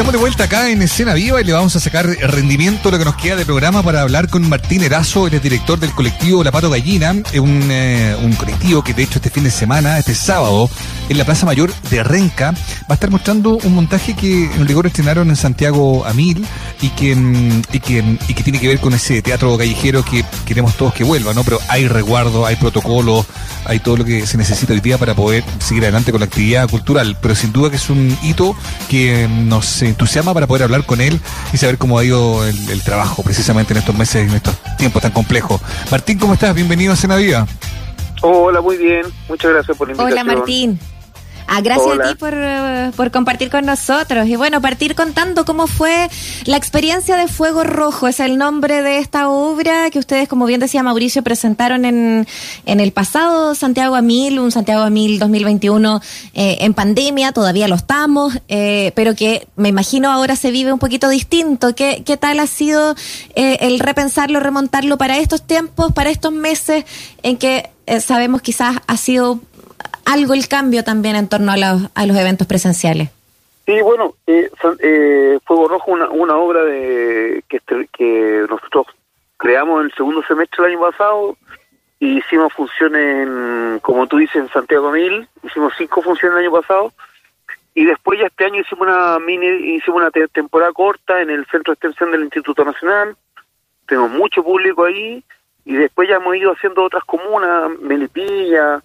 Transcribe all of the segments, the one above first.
estamos de vuelta acá en Escena Viva y le vamos a sacar rendimiento lo que nos queda de programa para hablar con Martín Erazo, el director del colectivo La Pato Gallina, un, eh, un colectivo que de hecho este fin de semana, este sábado, en la Plaza Mayor de Renca, va a estar mostrando un montaje que en rigor estrenaron en Santiago a mil y que, mm, y que, y que tiene que ver con ese teatro callejero que queremos todos que vuelva, ¿no? Pero hay resguardo, hay protocolo, hay todo lo que se necesita hoy día para poder seguir adelante con la actividad cultural, pero sin duda que es un hito que nos entusiasma para poder hablar con él y saber cómo ha ido el, trabajo precisamente en estos meses, en estos tiempos tan complejos. Martín, ¿cómo estás? Bienvenido a Cena Viva. Hola, muy bien. Muchas gracias por la invitación. Hola, Martín. Ah, gracias a ti por, por, compartir con nosotros. Y bueno, partir contando cómo fue la experiencia de Fuego Rojo. Es el nombre de esta obra que ustedes, como bien decía Mauricio, presentaron en, en el pasado Santiago a Mil, un Santiago a Mil 2021 eh, en pandemia, todavía lo estamos, eh, pero que me imagino ahora se vive un poquito distinto. ¿Qué, qué tal ha sido eh, el repensarlo, remontarlo para estos tiempos, para estos meses en que sabemos quizás ha sido algo el cambio también en torno a los, a los eventos presenciales. Sí, bueno, eh, eh, Fuego Rojo, una, una obra de que, que nosotros creamos en el segundo semestre del año pasado. Y hicimos funciones, en, como tú dices, en Santiago Mil, hicimos cinco funciones el año pasado. Y después ya este año hicimos una mini, hicimos una temporada corta en el Centro de Extensión del Instituto Nacional, tenemos mucho público ahí. Y después ya hemos ido haciendo otras comunas, Melipilla,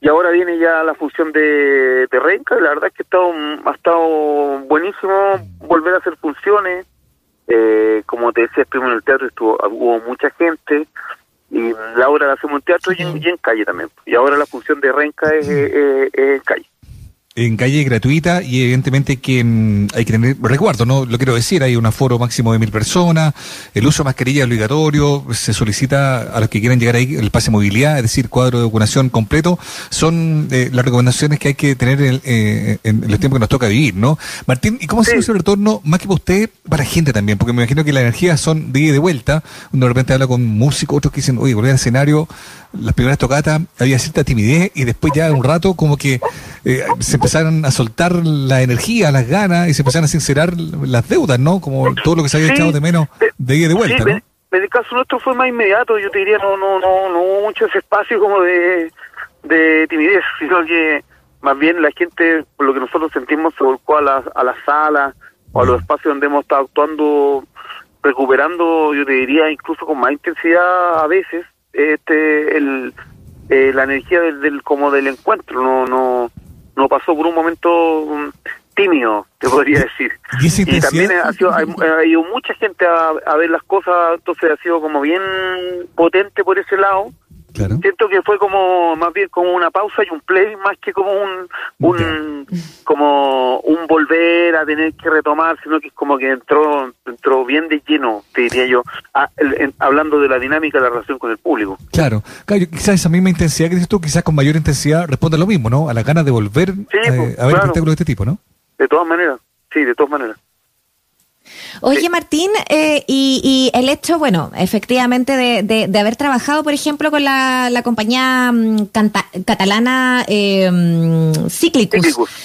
y ahora viene ya la función de, de Renca, la verdad es que ha estado, ha estado buenísimo volver a hacer funciones. Eh, como te decía, estuvimos en el teatro, estuvo, hubo mucha gente, y la obra la hacemos en teatro y, en, calle también. Y ahora la función de Renca es, es en calle en calle gratuita y evidentemente que mm, hay que tener resguardo, ¿no? Lo quiero decir, hay un aforo máximo de mil personas, el uso de mascarilla es obligatorio, se solicita a los que quieran llegar ahí el pase de movilidad, es decir, cuadro de vacunación completo, son eh, las recomendaciones que hay que tener en, eh, en, los tiempos que nos toca vivir, ¿no? Martín, ¿y cómo se hace el retorno, más que para usted, para gente también? Porque me imagino que las energías son de ida y de vuelta, uno de repente habla con músicos, otros que dicen, oye, volver al escenario, las primeras tocatas había cierta timidez y después ya un rato como que eh, se empezaron a soltar la energía, las ganas y se empezaron a sincerar las deudas, ¿no? Como todo lo que se había echado de menos de ida de vuelta, ¿no? En el caso nuestro fue más inmediato, yo te diría, no no no no hubo mucho ese espacio como de, de timidez, sino que más bien la gente, por lo que nosotros sentimos, se volcó a las a la sala o a los espacios donde hemos estado actuando, recuperando, yo te diría, incluso con más intensidad a veces, este el eh, la energía del, como del encuentro no no no pasó por un momento um, tímido te podría decir. Y, también ha sido ha, ido mucha gente a, a, ver las cosas entonces ha sido como bien potente por ese lado. Siento que fue como más bien como una pausa y un play más que como un, un como un volver a tener que retomar, sino que es como que entró entró bien de lleno, te diría yo, hablando de la dinámica de la relación con el público. Claro, quizás esa misma intensidad que dices tú, quizás con mayor intensidad responde a lo mismo, ¿no? A las ganas de volver eh, pues, a ver espectáculos de este tipo, ¿no? De todas maneras, sí, de todas maneras. Oye, Martín, eh, y, el hecho, bueno, efectivamente, de, haber trabajado, por ejemplo, con la, compañía mm, catalana eh, mm,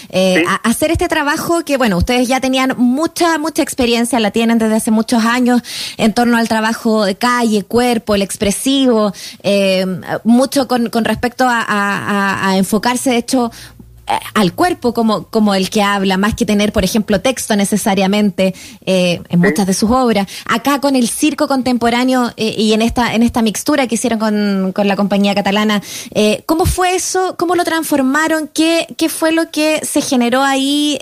eh, hacer este trabajo que, bueno, ustedes ya tenían mucha, mucha experiencia, la tienen desde hace muchos años en torno al trabajo de calle, cuerpo, el expresivo, eh, mucho con, con respecto a, a enfocarse, de hecho, al cuerpo como, como el que habla, más que tener, por ejemplo, texto necesariamente eh, en muchas de sus obras. Acá con el circo contemporáneo eh, y en esta, en esta mixtura que hicieron con, con la compañía catalana, ¿cómo fue eso? ¿Cómo lo transformaron? ¿Qué, qué fue lo que se generó ahí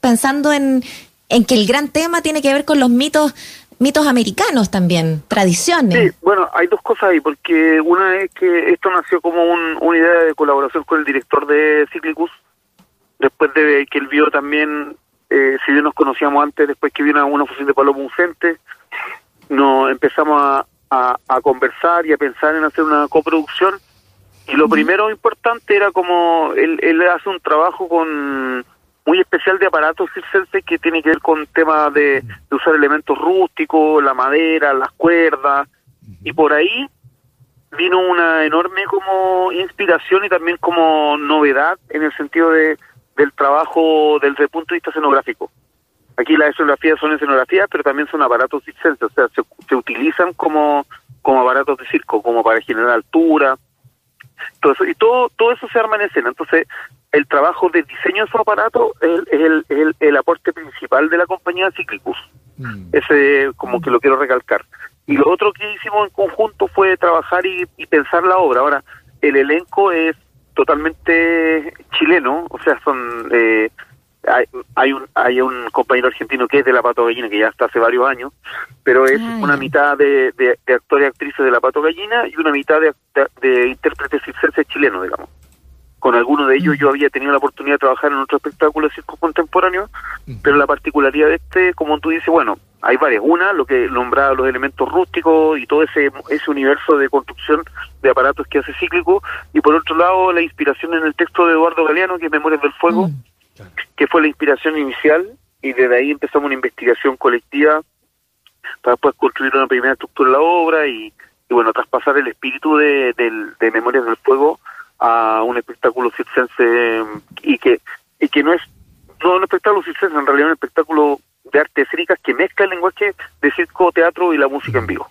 pensando en, en que el gran tema tiene que ver con los mitos mitos americanos también, tradiciones. Sí, bueno, hay dos cosas ahí, porque una es que esto nació como una idea de colaboración con el director de Cyclicus, después de que él vio también, eh, si bien nos conocíamos antes, después que vino una fusión de Pablo Muncente, nos empezamos a, conversar y a pensar en hacer una coproducción. Y lo primero importante era como él, él hace un trabajo con muy especial de aparatos circenses que tiene que ver con temas de, de, usar elementos rústicos, la madera, las cuerdas, y por ahí vino una enorme como inspiración y también como novedad en el sentido de del trabajo desde el punto de vista escenográfico. aquí las escenografías son escenografías, pero también son aparatos circenses, o sea, se, se utilizan como, como aparatos de circo, como para generar altura, todo eso, y todo, todo eso se arma en escena. Entonces, el trabajo de diseño de esos aparatos es, el, el, el, aporte principal de la compañía Ciclicus. Mm. Ese, como que lo quiero recalcar. Y lo otro que hicimos en conjunto fue trabajar y, y pensar la obra. Ahora, el elenco es totalmente chileno, o sea, son eh, hay, hay, un hay un compañero argentino que es de la Pato Gallina, que ya está hace varios años, pero es una mitad de, de, actores y actrices de la Pato Gallina y una mitad de, de, intérpretes circenses chilenos, digamos. Con algunos de ellos mm. yo había tenido la oportunidad de trabajar en otro espectáculo de circo contemporáneo, pero la particularidad de este, como tú dices, bueno, hay varias. Una, lo que nombraba los elementos rústicos y todo ese, ese universo de construcción de aparatos que hace cíclico, y por otro lado, la inspiración en el texto de Eduardo Galeano, que es Memorias del Fuego, mm que fue la inspiración inicial y desde ahí empezamos una investigación colectiva para después construir una primera estructura de la obra y, bueno, traspasar el espíritu de, de, Memorias del Fuego a un espectáculo circense y que y que no es no un espectáculo circense, en realidad un espectáculo de artes escénicas que mezcla el lenguaje de circo, teatro y la música en vivo.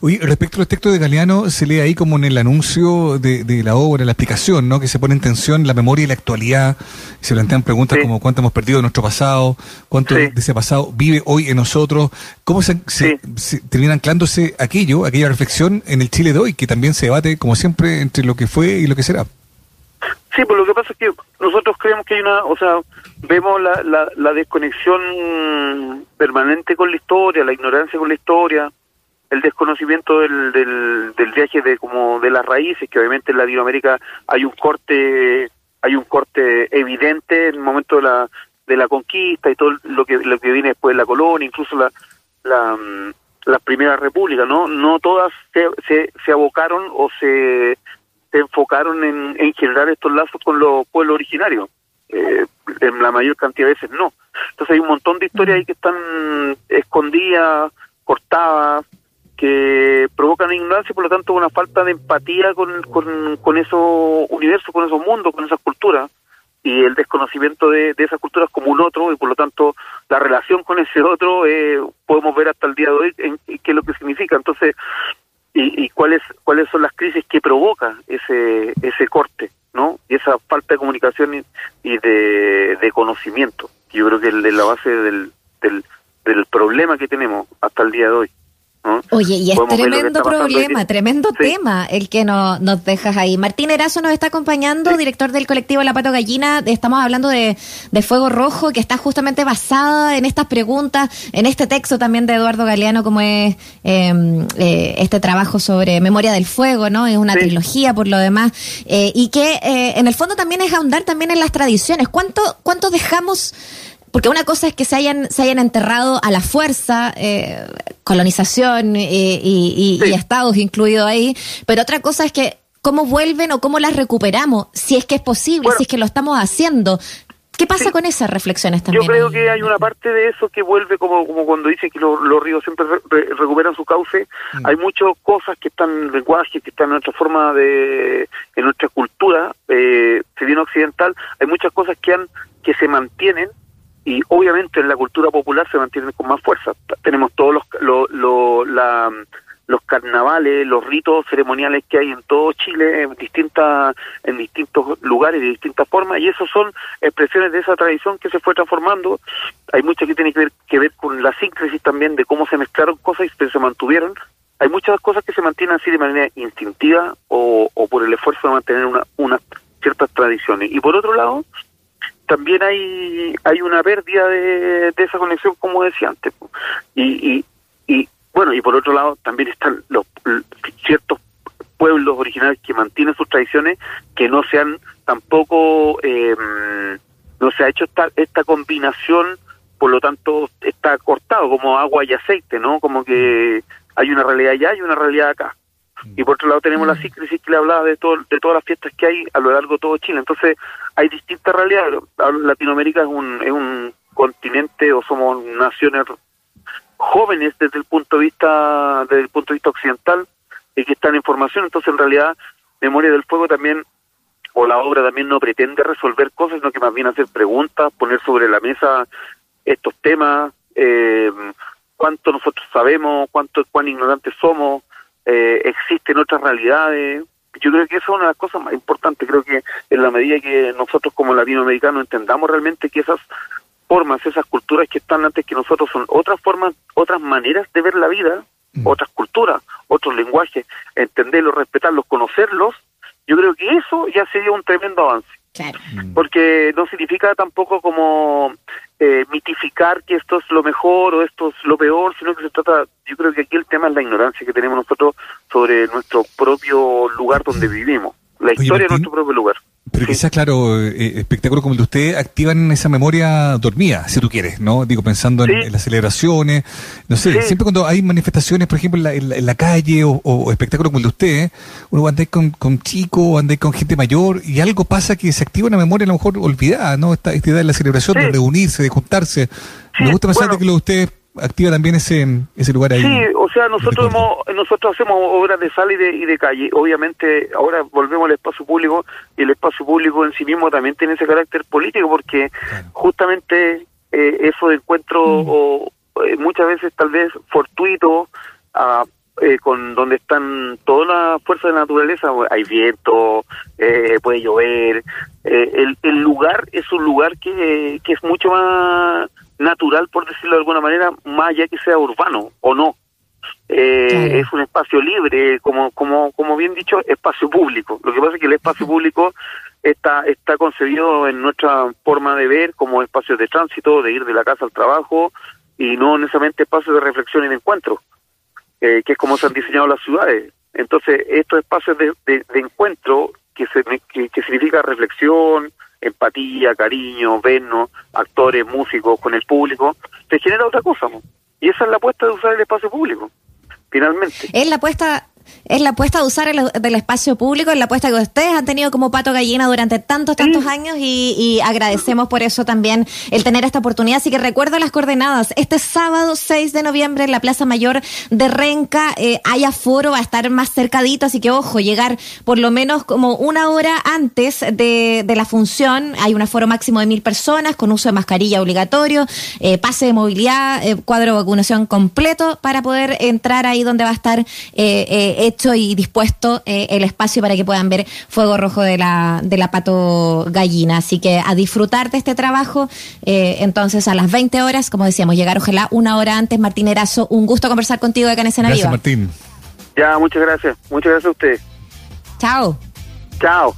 Oye, respecto a los textos de Galeano, se lee ahí como en el anuncio de, la obra, la explicación, ¿no? Que se pone en tensión la memoria y la actualidad. Se plantean preguntas como cuánto hemos perdido de nuestro pasado, cuánto de ese pasado vive hoy en nosotros. ¿Cómo se, termina anclándose aquello, aquella reflexión en el Chile de hoy, que también se debate, como siempre, entre lo que fue y lo que será? Sí, pues lo que pasa es que nosotros creemos que hay una, o sea, vemos la, la, la desconexión permanente con la historia, la ignorancia con la historia, el desconocimiento del, del, del, viaje de como de las raíces que obviamente en Latinoamérica hay un corte hay un corte evidente en el momento de la de la conquista y todo lo que lo que viene después de la colonia incluso la la mm, las primeras repúblicas no no todas se, se, se abocaron o se, se enfocaron en, en, generar estos lazos con los pueblos originarios. Eh, en la mayor cantidad de veces no. Entonces hay un montón de historias ahí que están escondidas cortadas que provocan ignorancia y por lo tanto una falta de empatía con, con, con esos universos, con esos mundos, con esas culturas y el desconocimiento de, de esas culturas como un otro y por lo tanto la relación con ese otro eh, podemos ver hasta el día de hoy en, qué es lo que significa. Entonces y, y, cuáles cuáles son las crisis que provoca ese ese corte no y esa falta de comunicación y, de, de, conocimiento yo creo que es la base del, del del problema que tenemos hasta el día de hoy Oye, y es tremendo problema, tremendo tema el que no, nos dejas ahí. Martín Erazo nos está acompañando, director del colectivo La Pato Gallina. Estamos hablando de, Fuego Rojo, que está justamente basada en estas preguntas, en este texto también de Eduardo Galeano, como es em, eh, este trabajo sobre Memoria del Fuego, ¿no? Es una trilogía por lo demás. Eh, y que eh, en el fondo también es ahondar también en las tradiciones. ¿Cuánto, cuánto dejamos porque una cosa es que se hayan, se hayan enterrado a la fuerza, eh, colonización eh, y, estados incluidos ahí, pero otra cosa es que cómo vuelven o cómo las recuperamos, si es que es posible, si es que lo estamos haciendo. ¿Qué pasa con esas reflexiones también? Yo creo que hay una parte de eso que vuelve como, como cuando dicen que los, ríos siempre recuperan su cauce. Mm. Hay muchas cosas que están en lenguaje, que están en nuestra forma de, en nuestra cultura, eh, si bien occidental, hay muchas cosas que han que se mantienen y obviamente en la cultura popular se mantienen con más fuerza. Tenemos todos los, los carnavales, los ritos ceremoniales que hay en todo Chile, en, distintas, en distintos lugares, de distintas formas, y esos son expresiones de esa tradición que se fue transformando. Hay muchas que tienen que ver, que ver con la síntesis también de cómo se mezclaron cosas y se mantuvieron. Hay muchas cosas que se mantienen así de manera instintiva o, o por el esfuerzo de mantener una, unas ciertas tradiciones. Y por otro lado, también hay hay una pérdida de, esa conexión como decía antes y, y, bueno y por otro lado también están los ciertos pueblos originales que mantienen sus tradiciones que no se han tampoco eh, no se ha hecho esta esta combinación por lo tanto está cortado como agua y aceite no como que hay una realidad allá y una realidad acá y por otro lado tenemos la mm. crisis que le hablaba de, todo, de todas las fiestas que hay a lo largo de todo Chile. Entonces hay distintas realidades. Latinoamérica es un, es un continente o somos naciones jóvenes desde el punto de vista desde el punto de vista occidental y que están en formación. Entonces en realidad Memoria del Fuego también o la obra también no pretende resolver cosas, sino que más bien hacer preguntas, poner sobre la mesa estos temas, eh, cuánto nosotros sabemos, cuánto cuán ignorantes somos, eh, existen otras realidades. Yo creo que eso es una de las cosas más importantes. Creo que en la medida que nosotros como latinoamericanos entendamos realmente que esas formas, esas culturas que están antes que nosotros son otras formas, otras maneras de ver la vida, mm. otras culturas, otros lenguajes, entenderlos, respetarlos, conocerlos, yo creo que eso ya sería un tremendo avance. Mm. Porque no significa tampoco como eh, mitificar que esto es lo mejor o esto es lo peor, sino que se trata, yo creo que aquí el tema es la ignorancia que tenemos nosotros sobre nuestro propio lugar donde vivimos, la historia de nuestro propio lugar. Pero quizás, claro, eh, espectáculos como el de usted activan esa memoria dormida, si tú quieres, ¿no? Digo, pensando en, las celebraciones, no sé, siempre cuando hay manifestaciones, por ejemplo, en la, calle o, espectáculos como el de usted, uno anda con, con chicos, anda con gente mayor y algo pasa que se activa una memoria a lo mejor olvidada, ¿no? Esta, esta idea de la celebración, de reunirse, de juntarse. Me gusta pensar que lo de usted activa también ese, ese lugar ahí. Sí, o sea, nosotros hemos, nosotros hacemos obras de sal y de, y de calle. Obviamente, ahora volvemos al espacio público y el espacio público en sí mismo también tiene ese carácter político porque justamente eh, eso de encuentro mm. o, eh, muchas veces tal vez fortuito a, eh, con donde están todas las fuerzas de la naturaleza, hay viento, eh, puede llover, el, el lugar es un lugar que, que es mucho más natural, por decirlo de alguna manera, más allá que sea urbano o no. Eh, es un espacio libre, como, como, como bien dicho, espacio público. Lo que pasa es que el espacio público está, está concebido en nuestra forma de ver como espacio de tránsito, de ir de la casa al trabajo y no necesariamente espacio de reflexión y de encuentro, eh, que es como se han diseñado las ciudades. Entonces, estos espacios de, de, encuentro, que, se, que significa reflexión, empatía, cariño, vernos, actores, músicos con el público, te genera otra cosa. Y esa es la apuesta de usar el espacio público, finalmente. Es la apuesta es la apuesta de usar el, del espacio público, es la apuesta que ustedes han tenido como pato gallina durante tantos, tantos años y, agradecemos por eso también el tener esta oportunidad. Así que recuerdo las coordenadas. Este sábado 6 de noviembre en la Plaza Mayor de Renca eh, hay aforo, va a estar más cercadito, así que ojo, llegar por lo menos como una hora antes de, la función. Hay un aforo máximo de mil personas con uso de mascarilla obligatorio, eh, pase de movilidad, eh, cuadro de vacunación completo para poder entrar ahí donde va a estar eh, hecho y dispuesto eh, el espacio para que puedan ver Fuego Rojo de la, de la Pato Gallina. Así que a disfrutar de este trabajo. Eh, entonces, a las 20 horas, como decíamos, llegar ojalá una hora antes. Martín Erazo, un gusto conversar contigo de Canesa Gracias, Martín. Ya, muchas gracias. Muchas gracias a usted. Chao. Chao.